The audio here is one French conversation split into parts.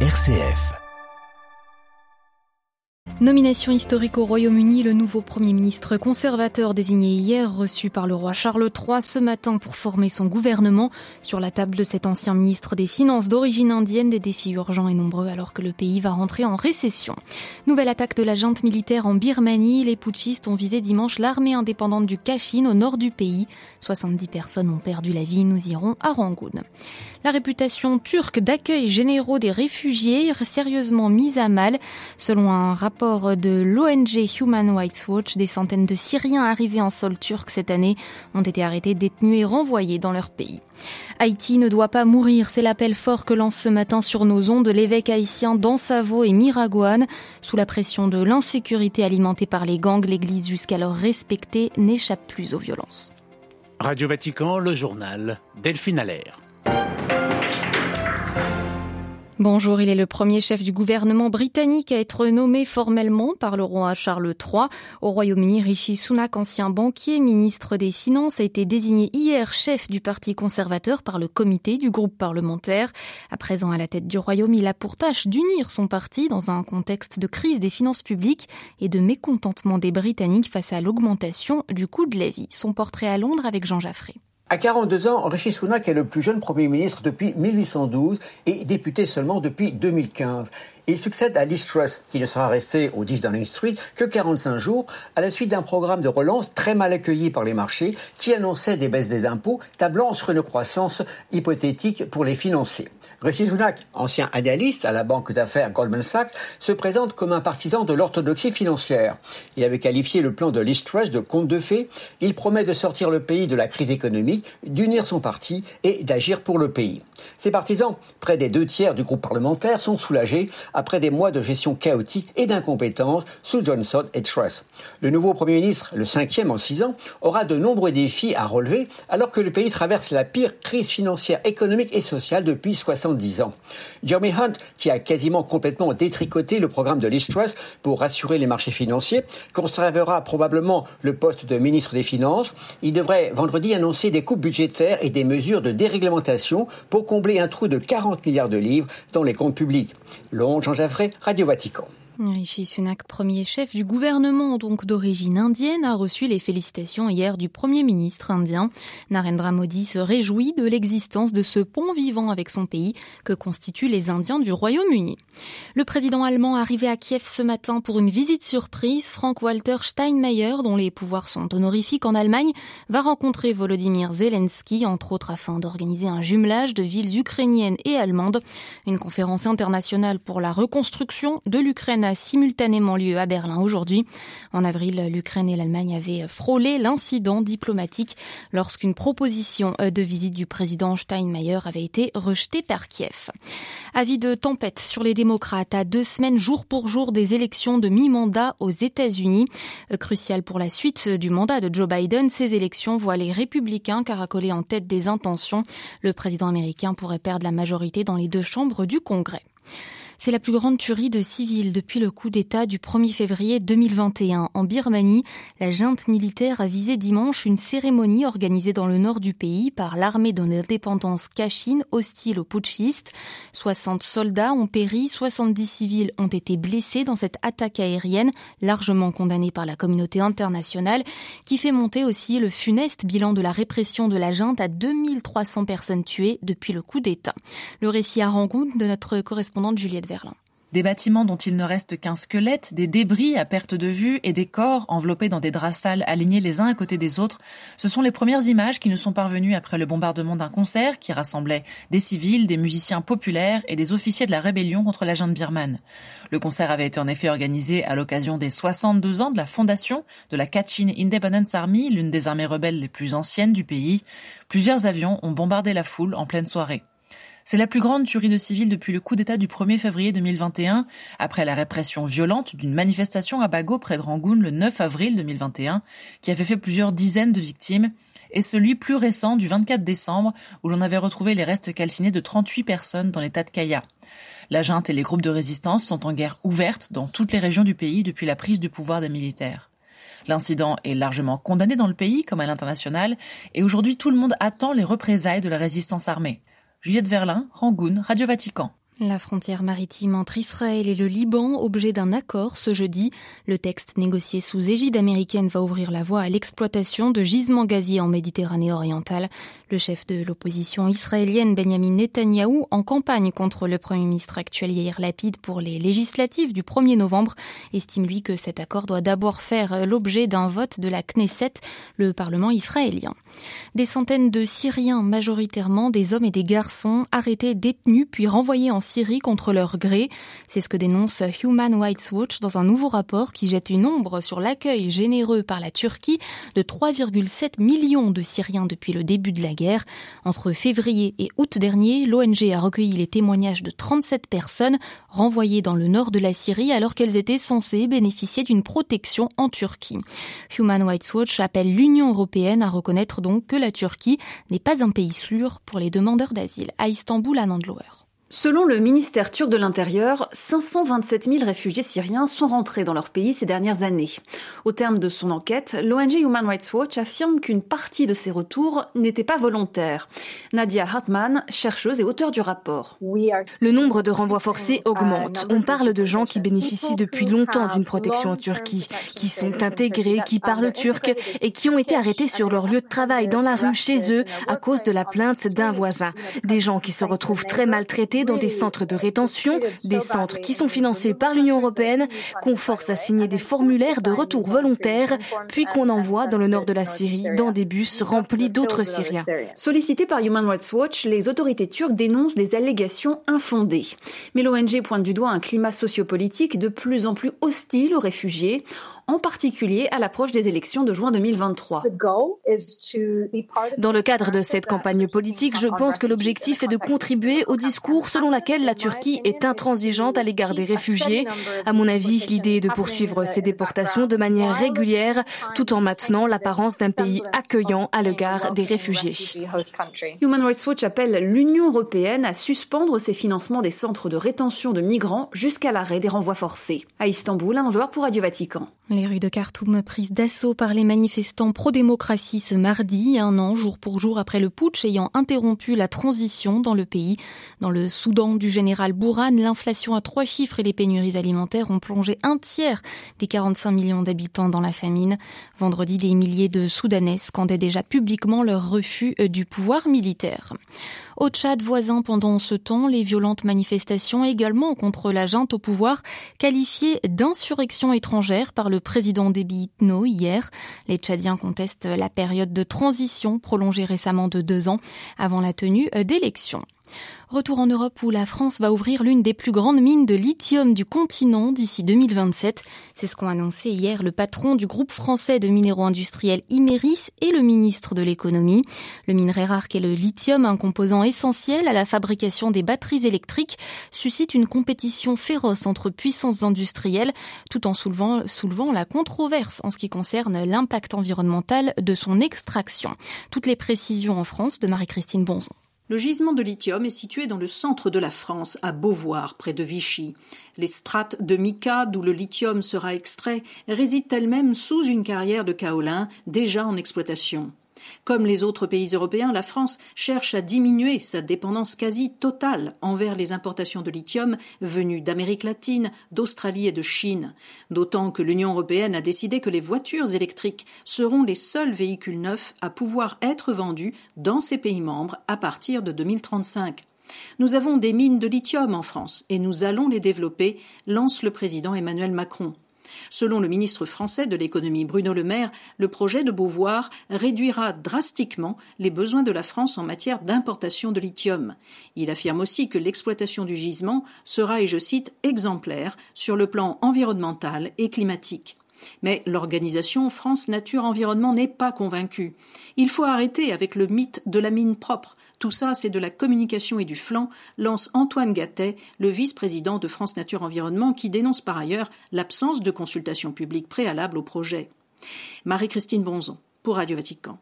RCF. Nomination historique au Royaume-Uni, le nouveau Premier ministre conservateur désigné hier, reçu par le roi Charles III ce matin pour former son gouvernement. Sur la table de cet ancien ministre des Finances d'origine indienne, des défis urgents et nombreux alors que le pays va rentrer en récession. Nouvelle attaque de la junte militaire en Birmanie. Les putschistes ont visé dimanche l'armée indépendante du Kachin au nord du pays. 70 personnes ont perdu la vie. Nous irons à Rangoon. La réputation turque d'accueil généraux des réfugiés sérieusement mise à mal. Selon un rapport de l'ONG Human Rights Watch, des centaines de Syriens arrivés en sol turc cette année ont été arrêtés, détenus et renvoyés dans leur pays. Haïti ne doit pas mourir, c'est l'appel fort que lance ce matin sur nos ondes l'évêque haïtien d'Ansavo et Miragouane. Sous la pression de l'insécurité alimentée par les gangs, l'église jusqu'alors respectée n'échappe plus aux violences. Radio Vatican, le journal Delphine Allaire. Bonjour, il est le premier chef du gouvernement britannique à être nommé formellement par le roi Charles III. Au Royaume-Uni, Rishi Sunak, ancien banquier, ministre des Finances, a été désigné hier chef du Parti conservateur par le comité du groupe parlementaire. À présent à la tête du Royaume, il a pour tâche d'unir son parti dans un contexte de crise des finances publiques et de mécontentement des Britanniques face à l'augmentation du coût de la vie. Son portrait à Londres avec Jean Jaffré. À 42 ans, Rishi Sunak est le plus jeune Premier ministre depuis 1812 et député seulement depuis 2015. Il succède à Liz qui ne sera resté au 10 Downing Street que 45 jours, à la suite d'un programme de relance très mal accueilli par les marchés, qui annonçait des baisses des impôts, tablant sur une croissance hypothétique pour les financer. Rishi Sunak, ancien analyste à la banque d'affaires Goldman Sachs, se présente comme un partisan de l'orthodoxie financière. Il avait qualifié le plan de Liz Truss de conte de fées. Il promet de sortir le pays de la crise économique, d'unir son parti et d'agir pour le pays. Ses partisans, près des deux tiers du groupe parlementaire, sont soulagés après des mois de gestion chaotique et d'incompétence sous Johnson et Truss. Le nouveau Premier ministre, le cinquième en six ans, aura de nombreux défis à relever alors que le pays traverse la pire crise financière, économique et sociale depuis 70 ans. Jeremy Hunt, qui a quasiment complètement détricoté le programme de Liz Truss pour rassurer les marchés financiers, conservera probablement le poste de ministre des Finances. Il devrait vendredi annoncer des coupes budgétaires et des mesures de déréglementation pour combler un trou de 40 milliards de livres dans les comptes publics. Londres, Jean Jaffré, Radio Vatican. Rishi Sunak, premier chef du gouvernement donc d'origine indienne, a reçu les félicitations hier du premier ministre indien. Narendra Modi se réjouit de l'existence de ce pont vivant avec son pays que constituent les Indiens du Royaume-Uni. Le président allemand arrivé à Kiev ce matin pour une visite surprise, Frank-Walter Steinmeier, dont les pouvoirs sont honorifiques en Allemagne, va rencontrer Volodymyr Zelensky, entre autres afin d'organiser un jumelage de villes ukrainiennes et allemandes. Une conférence internationale pour la reconstruction de l'Ukraine simultanément lieu à Berlin aujourd'hui. En avril, l'Ukraine et l'Allemagne avaient frôlé l'incident diplomatique lorsqu'une proposition de visite du président Steinmeier avait été rejetée par Kiev. Avis de tempête sur les démocrates à deux semaines jour pour jour des élections de mi-mandat aux États-Unis. Crucial pour la suite du mandat de Joe Biden, ces élections voient les républicains caracoler en tête des intentions. Le président américain pourrait perdre la majorité dans les deux chambres du Congrès. C'est la plus grande tuerie de civils depuis le coup d'État du 1er février 2021. En Birmanie, la junte militaire a visé dimanche une cérémonie organisée dans le nord du pays par l'armée de l'indépendance Kachin, hostile aux putschistes. 60 soldats ont péri, 70 civils ont été blessés dans cette attaque aérienne, largement condamnée par la communauté internationale, qui fait monter aussi le funeste bilan de la répression de la junte à 2300 personnes tuées depuis le coup d'État. Le récit à Rangoon de notre correspondante Juliette Des bâtiments dont il ne reste qu'un squelette, des débris à perte de vue et des corps enveloppés dans des draps sales alignés les uns à côté des autres, ce sont les premières images qui nous sont parvenues après le bombardement d'un concert qui rassemblait des civils, des musiciens populaires et des officiers de la rébellion contre la junte birmane. Le concert avait été en effet organisé à l'occasion des 62 ans de la fondation de la Kachin Independence Army, l'une des armées rebelles les plus anciennes du pays. Plusieurs avions ont bombardé la foule en pleine soirée. C'est la plus grande tuerie de civils depuis le coup d'État du 1er février 2021, après la répression violente d'une manifestation à Bago près de Rangoon le 9 avril 2021, qui avait fait plusieurs dizaines de victimes, et celui plus récent du 24 décembre, où l'on avait retrouvé les restes calcinés de 38 personnes dans l'état de Kaya. La junte et les groupes de résistance sont en guerre ouverte dans toutes les régions du pays depuis la prise du pouvoir des militaires. L'incident est largement condamné dans le pays comme à l'international, et aujourd'hui tout le monde attend les représailles de la résistance armée. Juliette Verlin, Rangoon, Radio Vatican. La frontière maritime entre Israël et le Liban, objet d'un accord ce jeudi. Le texte négocié sous égide américaine va ouvrir la voie à l'exploitation de gisements gaziers en Méditerranée orientale. Le chef de l'opposition israélienne Benjamin Netanyahou, en campagne contre le Premier ministre actuel Yair Lapid pour les législatives du 1er novembre, estime lui que cet accord doit d'abord faire l'objet d'un vote de la Knesset, le Parlement israélien. Des centaines de Syriens, majoritairement des hommes et des garçons, arrêtés, détenus puis renvoyés en Syrie contre leur gré. C'est ce que dénonce Human Rights Watch dans un nouveau rapport qui jette une ombre sur l'accueil généreux par la Turquie de 3,7 millions de Syriens depuis le début de la guerre. Entre février et août dernier, l'ONG a recueilli les témoignages de 37 personnes renvoyées dans le nord de la Syrie alors qu'elles étaient censées bénéficier d'une protection en Turquie. Human Rights Watch appelle l'Union européenne à reconnaître donc que la Turquie n'est pas un pays sûr pour les demandeurs d'asile. À Istanbul, à Nandlower. Selon le ministère turc de l'Intérieur, 527 000 réfugiés syriens sont rentrés dans leur pays ces dernières années. Au terme de son enquête, l'ONG Human Rights Watch affirme qu'une partie de ces retours n'était pas volontaire. Nadia Hartman, chercheuse et auteure du rapport. Le nombre de renvois forcés augmente. On parle de gens qui bénéficient depuis longtemps d'une protection en Turquie, qui sont intégrés, qui parlent turc et qui ont été arrêtés sur leur lieu de travail dans la rue chez eux à cause de la plainte d'un voisin. Des gens qui se retrouvent très maltraités dans des centres de rétention, des centres qui sont financés par l'Union européenne, qu'on force à signer des formulaires de retour volontaires, puis qu'on envoie dans le nord de la Syrie dans des bus remplis d'autres Syriens. Sollicités par Human Rights Watch, les autorités turques dénoncent des allégations infondées. Mais l'ONG pointe du doigt un climat sociopolitique de plus en plus hostile aux réfugiés en particulier à l'approche des élections de juin 2023. Dans le cadre de cette campagne politique, je pense que l'objectif est de contribuer au discours selon lequel la Turquie est intransigeante à l'égard des réfugiés. À mon avis, l'idée est de poursuivre ces déportations de manière régulière tout en maintenant l'apparence d'un pays accueillant à l'égard des réfugiés. Human Rights Watch appelle l'Union européenne à suspendre ses financements des centres de rétention de migrants jusqu'à l'arrêt des renvois forcés. À Istanbul, un pour Radio Vatican. Les rues de Khartoum prises d'assaut par les manifestants pro-démocratie ce mardi, un an jour pour jour après le putsch ayant interrompu la transition dans le pays. Dans le Soudan du général Bourhan, l'inflation à trois chiffres et les pénuries alimentaires ont plongé un tiers des 45 millions d'habitants dans la famine. Vendredi, des milliers de Soudanais scandaient déjà publiquement leur refus du pouvoir militaire. Au Tchad voisin pendant ce temps, les violentes manifestations également contre la junte au pouvoir, qualifiées d'insurrection étrangère par le président Déby Itno hier. Les Tchadiens contestent la période de transition prolongée récemment de deux ans avant la tenue d'élections. Retour en Europe où la France va ouvrir l'une des plus grandes mines de lithium du continent d'ici 2027. C'est ce qu'ont annoncé hier le patron du groupe français de minéraux industriels Imeris et le ministre de l'économie. Le minerai rare qu'est le lithium, un composant essentiel à la fabrication des batteries électriques, suscite une compétition féroce entre puissances industrielles tout en soulevant, soulevant la controverse en ce qui concerne l'impact environnemental de son extraction. Toutes les précisions en France de Marie-Christine Bonzon. Le gisement de lithium est situé dans le centre de la France, à Beauvoir, près de Vichy. Les strates de mica, d'où le lithium sera extrait, résident elles-mêmes sous une carrière de kaolin déjà en exploitation. Comme les autres pays européens, la France cherche à diminuer sa dépendance quasi totale envers les importations de lithium venues d'Amérique latine, d'Australie et de Chine, d'autant que l'Union européenne a décidé que les voitures électriques seront les seuls véhicules neufs à pouvoir être vendus dans ces pays membres à partir de 2035. Nous avons des mines de lithium en France et nous allons les développer, lance le président Emmanuel Macron. Selon le ministre français de l'économie Bruno Le Maire, le projet de Beauvoir réduira drastiquement les besoins de la France en matière d'importation de lithium. Il affirme aussi que l'exploitation du gisement sera, et je cite, exemplaire sur le plan environnemental et climatique. Mais l'organisation France Nature Environnement n'est pas convaincue. Il faut arrêter avec le mythe de la mine propre. Tout ça, c'est de la communication et du flanc, lance Antoine Gattet, le vice-président de France Nature Environnement, qui dénonce par ailleurs l'absence de consultation publique préalable au projet. Marie-Christine Bonzon, pour Radio Vatican.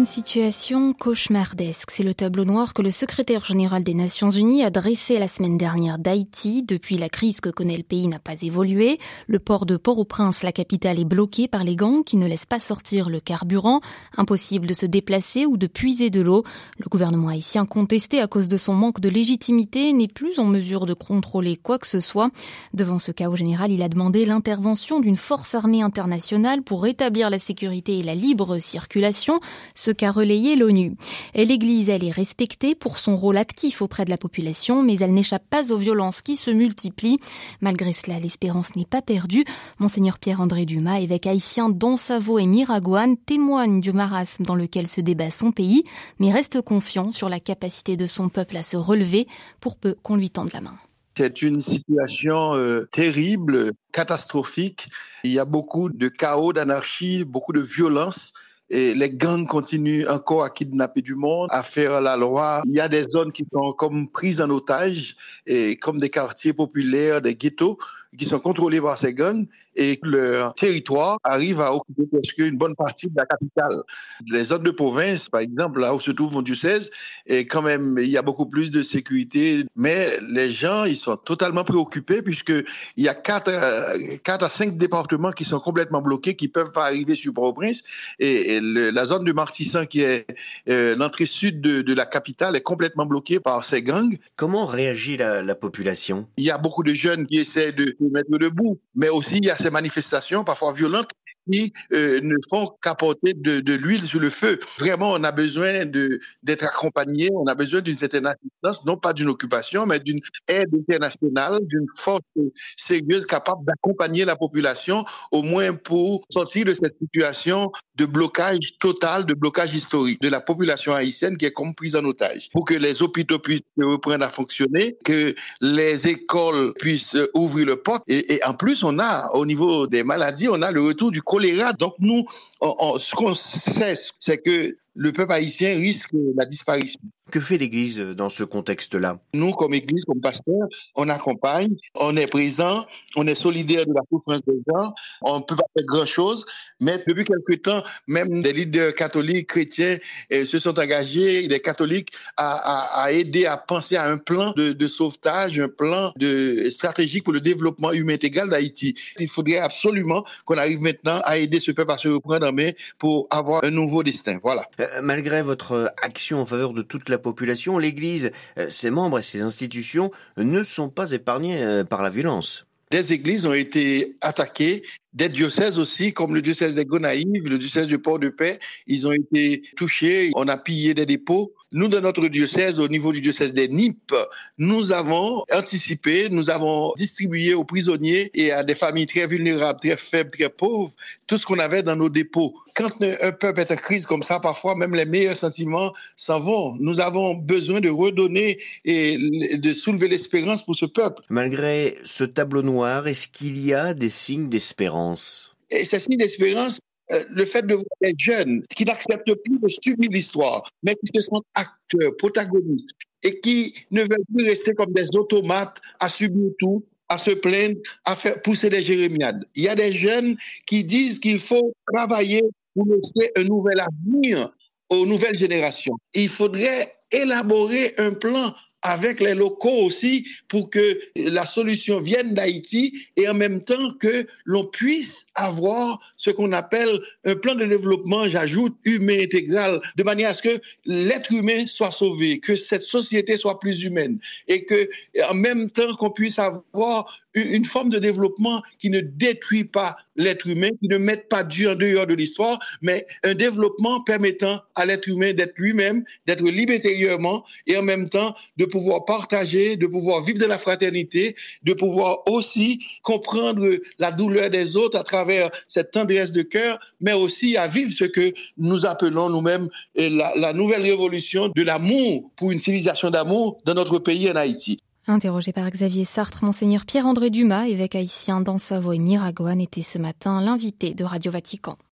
Une situation cauchemardesque, c'est le tableau noir que le secrétaire général des Nations Unies a dressé la semaine dernière d'Haïti. Depuis la crise que connaît le pays n'a pas évolué. Le port de Port-au-Prince, la capitale, est bloqué par les gangs qui ne laissent pas sortir le carburant. Impossible de se déplacer ou de puiser de l'eau. Le gouvernement haïtien contesté à cause de son manque de légitimité n'est plus en mesure de contrôler quoi que ce soit. Devant ce chaos général, il a demandé l'intervention d'une force armée internationale pour rétablir la sécurité et la libre circulation qu'a relayé l'ONU. L'Église, elle est respectée pour son rôle actif auprès de la population, mais elle n'échappe pas aux violences qui se multiplient. Malgré cela, l'espérance n'est pas perdue. Monseigneur Pierre-André Dumas, évêque haïtien d'Ansavo et Miragouane, témoigne du marasme dans lequel se débat son pays, mais reste confiant sur la capacité de son peuple à se relever pour peu qu'on lui tende la main. C'est une situation euh, terrible, catastrophique. Il y a beaucoup de chaos, d'anarchie, beaucoup de violence et les gangs continuent encore à kidnapper du monde, à faire la loi. Il y a des zones qui sont comme prises en otage, et comme des quartiers populaires, des ghettos qui sont contrôlés par ces gangs et leur territoire arrive à occuper presque une bonne partie de la capitale. Les zones de province, par exemple, là où se trouve mon diocèse, et quand même, il y a beaucoup plus de sécurité, mais les gens, ils sont totalement préoccupés puisque il y a quatre, quatre à cinq départements qui sont complètement bloqués, qui peuvent pas arriver sur Port-au-Prince, et, la zone de Martissan, qui est euh, l'entrée sud de, de, la capitale, est complètement bloquée par ces gangs. Comment réagit la, la population? Il y a beaucoup de jeunes qui essaient de mettre debout. Mais aussi, il y a ces manifestations parfois violentes qui euh, ne font qu'apporter de, l'huile sur le feu. Vraiment, on a besoin d'être accompagné, on a besoin d'une certaine assistance, non pas d'une occupation, mais d'une aide internationale, d'une force sérieuse capable d'accompagner la population, au moins pour sortir de cette situation de blocage total, de blocage historique de la population haïtienne qui est comme prise en otage. Pour que les hôpitaux puissent reprendre à fonctionner, que les écoles puissent ouvrir le porte. Et, et en plus, on a, au niveau des maladies, on a le retour du choléra. Donc nous, ce qu'on sait, c'est que le peuple haïtien risque la disparition. Que fait l'Église dans ce contexte-là? Nous, comme Église, comme pasteur, on accompagne, on est présent, on est solidaire de la souffrance des gens, on ne peut pas faire grand-chose, mais depuis quelque temps, même des leaders catholiques, chrétiens, eh, se sont engagés, des catholiques, à, aider à penser à un plan de, sauvetage, un plan de stratégique pour le développement humain intégral d'Haïti. Il faudrait absolument qu'on arrive maintenant à aider ce peuple à se reprendre en main pour avoir un nouveau destin. Voilà. Euh, malgré votre action en faveur de toute la population, l'Église, euh, ses membres et ses institutions ne sont pas épargnés euh, par la violence. Des églises ont été attaquées, des diocèses aussi, comme le diocèse des Gonaïves, le diocèse du Port-de-Paix, ils ont été touchés. On a pillé des dépôts. Nous, dans notre diocèse, au niveau du diocèse des Nipes, nous avons anticipé, nous avons distribué aux prisonniers et à des familles très vulnérables, très faibles, très pauvres, tout ce qu'on avait dans nos dépôts. Quand un peuple est en crise comme ça, parfois même les meilleurs sentiments s'en vont. Nous avons besoin de redonner et de soulever l'espérance pour ce peuple. Malgré ce tableau noir, est-ce qu'il y a des signes d'espérance? Et ces signes d'espérance, euh, le fait de voir des jeunes qui n'acceptent plus de subir l'histoire, mais qui se sentent acteurs, protagonistes, et qui ne veulent plus rester comme des automates à subir tout, à se plaindre, à faire pousser des jérémiades. Il y a des jeunes qui disent qu'il faut travailler pour laisser un nouvel avenir aux nouvelles générations. Il faudrait élaborer un plan avec les locaux aussi pour que la solution vienne d'Haïti et en même temps que l'on puisse avoir ce qu'on appelle un plan de développement, j'ajoute, humain intégral, de manière à ce que l'être humain soit sauvé, que cette société soit plus humaine et que en même temps qu'on puisse avoir une forme de développement qui ne détruit pas l'être humain, qui ne met pas Dieu en dehors de l'histoire, mais un développement permettant à l'être humain d'être lui-même, d'être libre intérieurement et en même temps de pouvoir partager, de pouvoir vivre de la fraternité, de pouvoir aussi comprendre la douleur des autres à travers cette tendresse de cœur, mais aussi à vivre ce que nous appelons nous-mêmes la, la nouvelle révolution de l'amour pour une civilisation d'amour dans notre pays en Haïti. Interrogé par Xavier Sartre, Monseigneur Pierre-André Dumas, évêque haïtien dans Savoie et Miragouane, était ce matin l'invité de Radio Vatican.